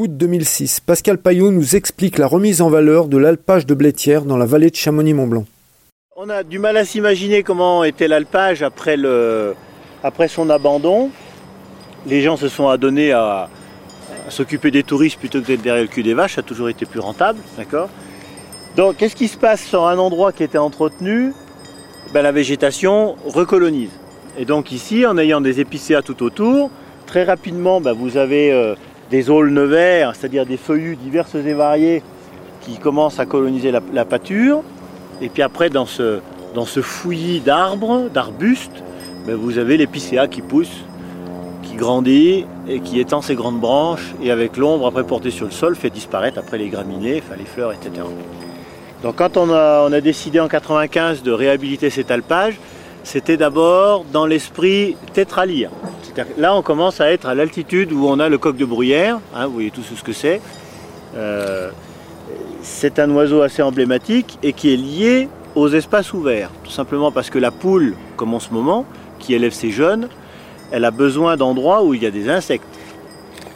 août 2006. Pascal Payot nous explique la remise en valeur de l'alpage de Blétière dans la vallée de Chamonix-Mont-Blanc. On a du mal à s'imaginer comment était l'alpage après, après son abandon. Les gens se sont adonnés à, s'occuper des touristes plutôt que d'être derrière le cul des vaches, ça a toujours été plus rentable, d'accord? Donc qu'est-ce qui se passe sur un endroit qui était entretenu? Ben, La végétation recolonise. Et donc ici, en ayant des épicéas tout autour, très rapidement, ben, vous avez euh, des aulnes verts, c'est-à-dire des feuillus diverses et variés qui commencent à coloniser la, pâture. Et puis après, dans ce, dans ce fouillis d'arbres, d'arbustes, ben, vous avez l'épicéa qui pousse, qui grandit et qui étend ses grandes branches et avec l'ombre après portée sur le sol fait disparaître après les graminées, les fleurs, etc. Donc quand on a, on a décidé en 95 de réhabiliter cet alpage, c'était d'abord dans l'esprit tétralyre. Là, on commence à être à l'altitude où on a le coq de bruyère. Hein, vous voyez tous ce que c'est. Euh, c'est un oiseau assez emblématique et qui est lié aux espaces ouverts. Tout simplement parce que la poule, comme en ce moment, qui élève ses jeunes, elle a besoin d'endroits où il y a des insectes.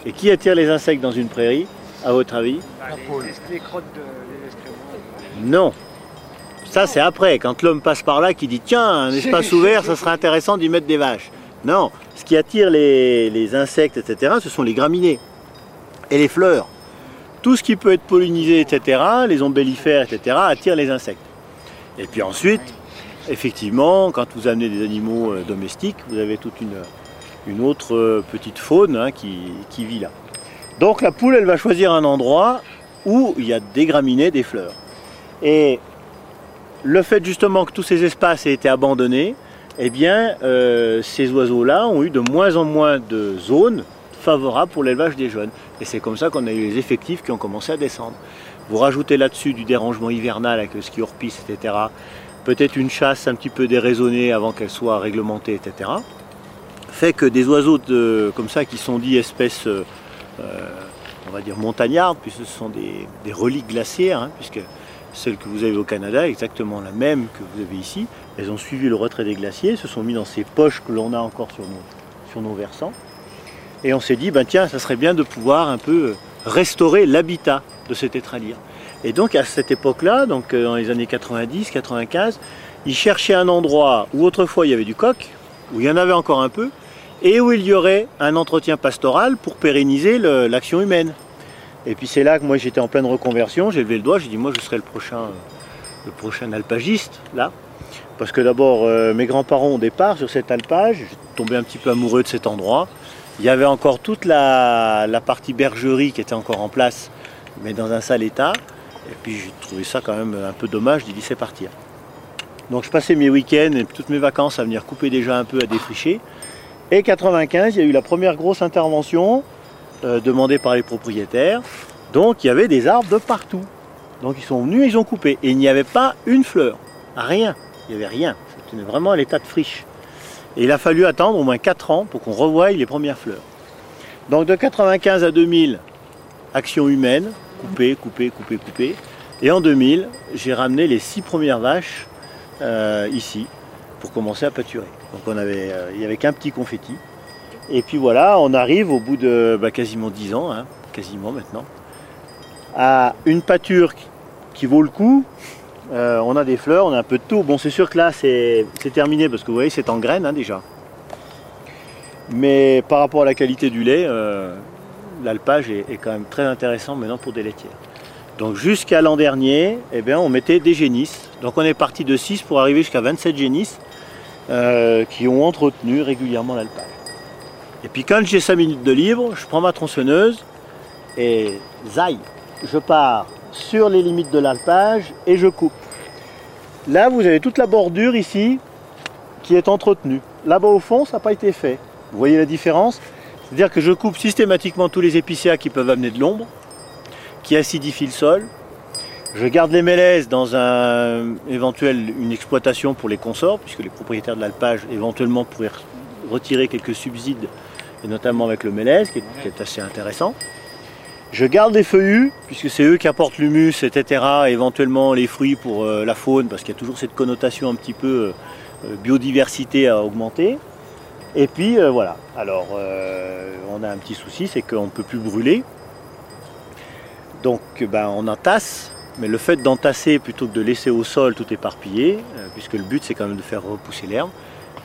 Et qui attire les insectes dans une prairie, à votre avis? La poule. Les, crottes de Non. Ça, c'est après, quand l'homme passe par là, qui dit tiens, un espace ouvert, ça serait intéressant d'y mettre des vaches. Non, ce qui attire les, insectes, etc., ce sont les graminées et les fleurs. Tout ce qui peut être pollinisé, etc., les ombellifères, etc., attire les insectes. Et puis ensuite, effectivement, quand vous amenez des animaux euh, domestiques, vous avez toute une, autre euh, petite faune hein, qui, qui vit là. Donc la poule, elle va choisir un endroit où il y a des graminées, des fleurs. Et le fait justement que tous ces espaces aient été abandonnés, eh bien, euh, ces oiseaux-là ont eu de moins en moins de zones favorables pour l'élevage des jeunes. Et c'est comme ça qu'on a eu les effectifs qui ont commencé à descendre. Vous rajoutez là-dessus du dérangement hivernal avec le ski hors piste, etc. Peut-être une chasse un petit peu déraisonnée avant qu'elle soit réglementée, etc. Fait que des oiseaux comme ça qui sont dits espèces, euh, on va dire montagnardes, puisque ce sont des, reliques glaciaires, hein, puisque celle que vous avez au Canada, exactement la même que vous avez ici. Elles ont suivi le retrait des glaciers, se sont mis dans ces poches que l'on a encore sur nos, sur nos versants. Et on s'est dit, ben tiens, ça serait bien de pouvoir un peu euh, restaurer l'habitat de ces tétralyres. Et donc à cette époque-là, donc euh, dans les années 90, 95, ils cherchaient un endroit où autrefois il y avait du coq, où il y en avait encore un peu, et où il y aurait un entretien pastoral pour pérenniser l'action humaine. Et puis c'est là que moi j'étais en pleine reconversion, j'ai levé le doigt, j'ai dit moi je serai le prochain, le prochain alpagiste là. Parce que d'abord euh, mes grands-parents au départ sur cet alpage, j'ai tombé un petit peu amoureux de cet endroit. Il y avait encore toute la, partie bergerie qui était encore en place, mais dans un sale état. Et puis j'ai trouvé ça quand même un peu dommage d'y laisser partir. Donc je passais mes week-ends et toutes mes vacances à venir couper déjà un peu, à défricher. Et 95, il y a eu la première grosse intervention euh, demandé par les propriétaires. Donc il y avait des arbres de partout. Donc ils sont venus, ils ont coupé. Et il n'y avait pas une fleur. Rien. Il n'y avait rien. C'était vraiment à l'état de friche. Et il a fallu attendre au moins 4 ans pour qu'on revoie les premières fleurs. Donc de 95 à 2000, action humaine, couper, couper, couper, couper. Et en 2000, j'ai ramené les 6 premières vaches euh, ici pour commencer à pâturer. Donc on avait, euh, il n'y avait qu'un petit confetti. Et puis voilà, on arrive au bout de bah, quasiment 10 ans, hein, quasiment maintenant, à une pâture qui vaut le coup. Euh, on a des fleurs, on a un peu de tout. Bon, c'est sûr que là, c'est terminé parce que vous voyez, c'est en graines hein, déjà. Mais par rapport à la qualité du lait, euh, l'alpage est, quand même très intéressant maintenant pour des laitières. Donc jusqu'à l'an dernier, eh bien, on mettait des génisses. Donc on est parti de 6 pour arriver jusqu'à 27 génisses euh, qui ont entretenu régulièrement l'alpage. Et puis quand j'ai 5 minutes de libre, je prends ma tronçonneuse et zaï, je pars sur les limites de l'alpage et je coupe. Là, vous avez toute la bordure ici qui est entretenue. Là-bas au fond, ça n'a pas été fait. Vous voyez la différence? C'est-à-dire que je coupe systématiquement tous les épicéas qui peuvent amener de l'ombre, qui acidifient le sol. Je garde les mélèzes dans un, éventuel, une exploitation pour les consorts, puisque les propriétaires de l'alpage éventuellement pourraient retirer quelques subsides et notamment avec le mélèze, qui est, assez intéressant. Je garde les feuillus, puisque c'est eux qui apportent l'humus, etc., éventuellement les fruits pour euh, la faune, parce qu'il y a toujours cette connotation un petit peu euh, euh, biodiversité à augmenter. Et puis voilà, alors on a un petit souci, c'est qu'on ne peut plus brûler, Donc ben, on entasse, mais le fait d'entasser plutôt que de laisser au sol tout éparpillé, puisque le but c'est quand même de faire repousser l'herbe,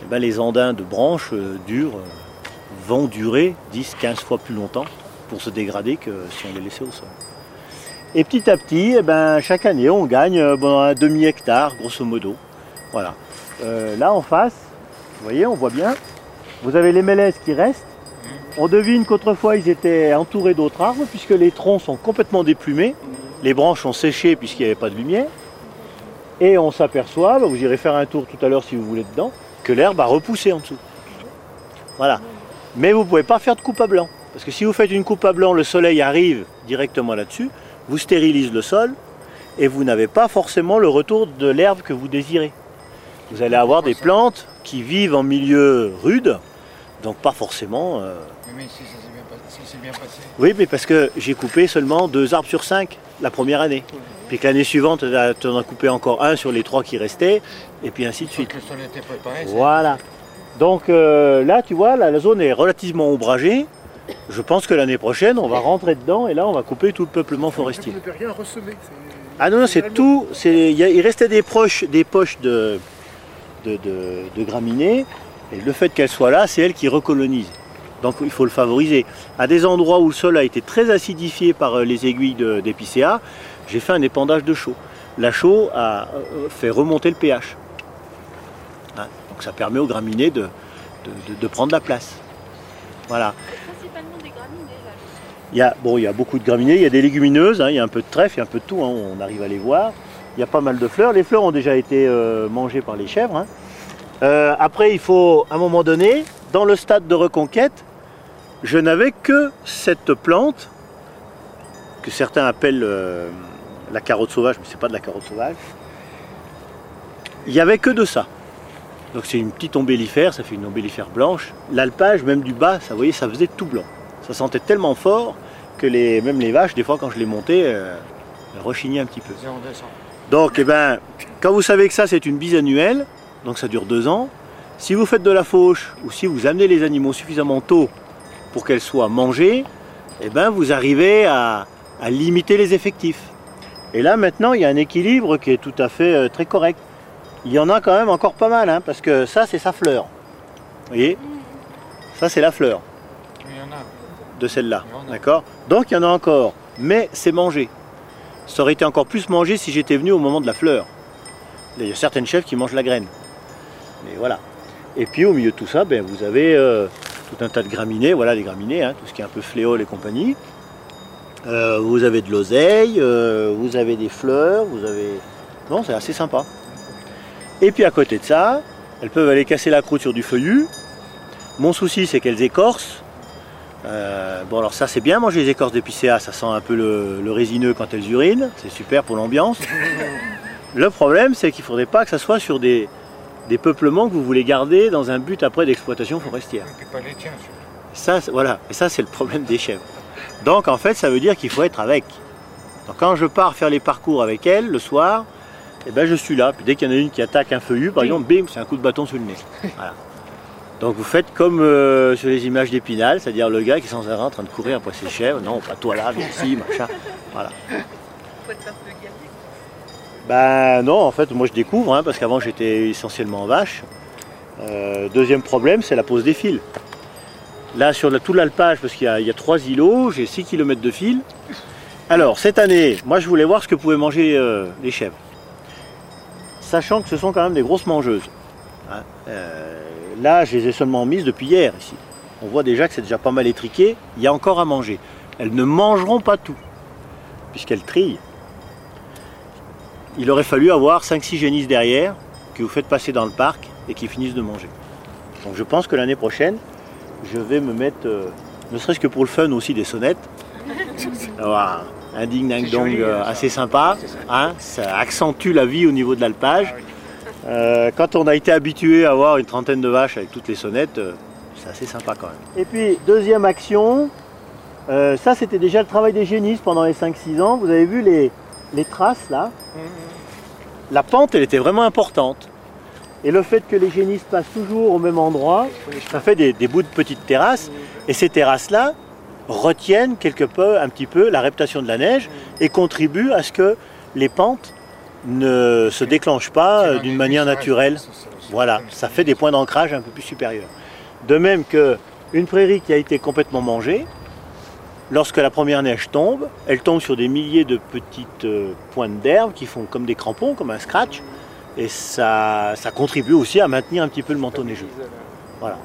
eh ben, les andins de branches euh, vont durer 10-15 fois plus longtemps pour se dégrader que si on les laissait au sol. Et petit à petit, eh ben, chaque année, on gagne euh, un demi-hectare, grosso modo. Voilà. Euh, là, en face, vous voyez, on voit bien, vous avez les mélèzes qui restent. On devine qu'autrefois, ils étaient entourés d'autres arbres, puisque les troncs sont complètement déplumés. Les branches sont séchées puisqu'il n'y avait pas de lumière. Et on s'aperçoit, bah, vous irez faire un tour tout à l'heure si vous voulez dedans, que l'herbe a repoussé en dessous. Voilà. Mais vous ne pouvez pas faire de coupe à blanc. Parce que si vous faites une coupe à blanc, le soleil arrive directement là-dessus, vous stérilise le sol et vous n'avez pas forcément le retour de l'herbe que vous désirez. Vous allez avoir des plantes qui vivent en milieu rude, donc pas forcément. euh, Mais si ça s'est bien, pas- si c'est bien passé. Oui, mais parce que j'ai coupé seulement deux arbres sur cinq la première année. Puis que l'année suivante, tu en as coupé encore un sur les trois qui restaient, et puis ainsi de suite. Que le sol était préparé. Voilà. Donc euh, là, tu vois, là, la zone est relativement ombragée. Je pense que l'année prochaine, on va rentrer dedans et là, on va couper tout le peuplement forestier. Vous n'avez rien ressemé. Ah non, non, c'est tout. Il restait des, proches, des poches de, de, de- de graminées. Et le fait qu'elles soient là, c'est elles qui recolonisent. Donc il faut le favoriser. À des endroits où le sol a été très acidifié par euh, les aiguilles d'épicéa, j'ai fait un épandage de chaux. La chaux a euh, fait remonter le pH. Hein, donc ça permet aux graminées de, de- de- de prendre la place. Voilà. Principalement des graminées là. Il y, a, bon, il y a beaucoup de graminées, il y a des légumineuses, hein, il y a un peu de trèfle, il y a un peu de tout, hein, on arrive à les voir. Il y a pas mal de fleurs. Les fleurs ont déjà été euh, mangées par les chèvres. hein. Euh, après, il faut, à un moment donné, dans le stade de reconquête, je n'avais que cette plante, que certains appellent euh, la carotte sauvage, mais c'est pas de la carotte sauvage. Il n'y avait que de ça. Donc c'est une petite ombellifère, ça fait une ombellifère blanche. L'alpage, même du bas, ça, vous voyez, ça faisait tout blanc. Ça sentait tellement fort que les, même les vaches, des fois, quand je les montais, euh, elles rechignaient un petit peu. Donc, eh ben, quand vous savez que ça, c'est une bisannuelle, donc ça dure deux ans, si vous faites de la fauche ou si vous amenez les animaux suffisamment tôt pour qu'elles soient mangées, eh ben, vous arrivez à, à limiter les effectifs. Et là, maintenant, il y a un équilibre qui est tout à fait euh, très correct. Il y en a quand même encore pas mal, hein, parce que ça, c'est sa fleur. Vous voyez Ça, c'est la fleur Il y en a. de celle-là. D'accord Donc il y en a encore, mais c'est mangé. Ça aurait été encore plus mangé si j'étais venu au moment de la fleur. Il y a certaines chefs qui mangent la graine. Mais voilà. Et puis au milieu de tout ça, ben, vous avez euh, tout un tas de graminées, voilà les graminées, hein, tout ce qui est un peu fléau et compagnie. Euh, vous avez de l'oseille, euh, vous avez des fleurs, vous avez. Non, c'est assez sympa. Et puis à côté de ça, elles peuvent aller casser la croûte sur du feuillu. Mon souci, c'est qu'elles écorcent. Euh, bon alors ça c'est bien manger les écorces d'épicéa, ça sent un peu le, le résineux quand elles urinent, c'est super pour l'ambiance. Le problème c'est qu'il ne faudrait pas que ça soit sur des, des peuplements que vous voulez garder dans un but après d'exploitation forestière. Et puis pas les tiens. surtout. Ça, voilà, et ça c'est le problème des chèvres. Donc en fait ça veut dire qu'il faut être avec. Donc quand je pars faire les parcours avec elles le soir, eh ben, je suis là. Puis dès qu'il y en a une qui attaque un feuillu, par exemple, bim, c'est un coup de bâton sur le nez. Voilà. Donc vous faites comme euh, sur les images d'Épinal, c'est-à-dire le gars qui est sans arrêt en train de courir après ses chèvres. Non, pas toi là, viens ici, machin. Voilà. Ben non, en fait, moi je découvre, hein, parce qu'avant j'étais essentiellement en vache. Euh, deuxième problème, c'est la pose des fils. Là, sur la- tout l'alpage, parce qu'il y, a- il y a trois îlots, j'ai 6 km de fil. Alors, cette année, moi je voulais voir ce que pouvaient manger euh, les chèvres. Sachant que ce sont quand même des grosses mangeuses. hein. Euh, là, je les ai seulement mises depuis hier ici. On voit déjà que c'est déjà pas mal étriqué. Il y a encore à manger. Elles ne mangeront pas tout, puisqu'elles trient il aurait fallu avoir 5-6 génisses derrière que vous faites passer dans le parc et qui finissent de manger. Donc je pense que l'année prochaine, je vais me mettre, euh, ne serait-ce que pour le fun aussi, des sonnettes. un ding ding dong joli, euh, assez sympa. Hein, ça accentue la vie au niveau de l'alpage. Ah. Euh, quand on a été habitué à avoir une trentaine de vaches avec toutes les sonnettes, euh, c'est assez sympa quand même. Et puis, deuxième action, ça c'était déjà le travail des génisses pendant les 5-6 ans. Vous avez vu les, les traces là? La pente, elle était vraiment importante. Et le fait que les génisses passent toujours au même endroit, ça fait des, des bouts de petites terrasses. Et ces terrasses-là, retiennent quelque peu, un petit peu la réputation de la neige et contribuent à ce que les pentes ne se déclenchent pas euh, d'une manière naturelle. Voilà, ça fait des points d'ancrage un peu plus supérieurs. De même que une prairie qui a été complètement mangée, lorsque la première neige tombe, elle tombe sur des milliers de petites euh, pointes d'herbe qui font comme des crampons, comme un scratch, et ça, ça contribue aussi à maintenir un petit peu le manteau neigeux. Voilà.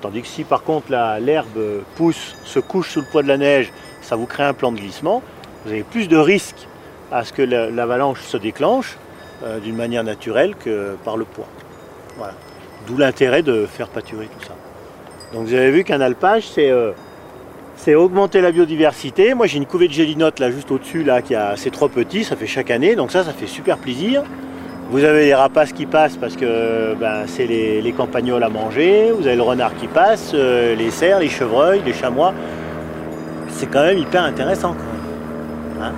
Tandis que si par contre l'herbe pousse, se couche sous le poids de la neige, ça vous crée un plan de glissement, vous avez plus de risques à ce que la- l'avalanche se déclenche euh, d'une manière naturelle que par le poids. Voilà. D'où l'intérêt de faire pâturer tout ça. Donc vous avez vu qu'un alpage, c'est euh, augmenter la biodiversité. Moi j'ai une couvée de gélinotes là juste au-dessus là qui a c'est trop petit, ça fait chaque année, donc ça ça fait super plaisir. Vous avez les rapaces qui passent parce que ben, c'est les, les campagnols à manger, vous avez le renard qui passe, euh, les cerfs, les chevreuils, les chamois. C'est quand même hyper intéressant hein?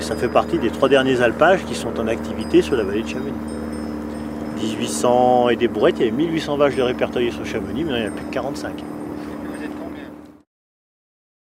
Ça fait partie des trois derniers alpages qui sont en activité sur la vallée de Chamonix. 1800 et des brouettes, il y avait 1800 vaches de répertoriées sur Chamonix, mais il n'y en a plus que 45.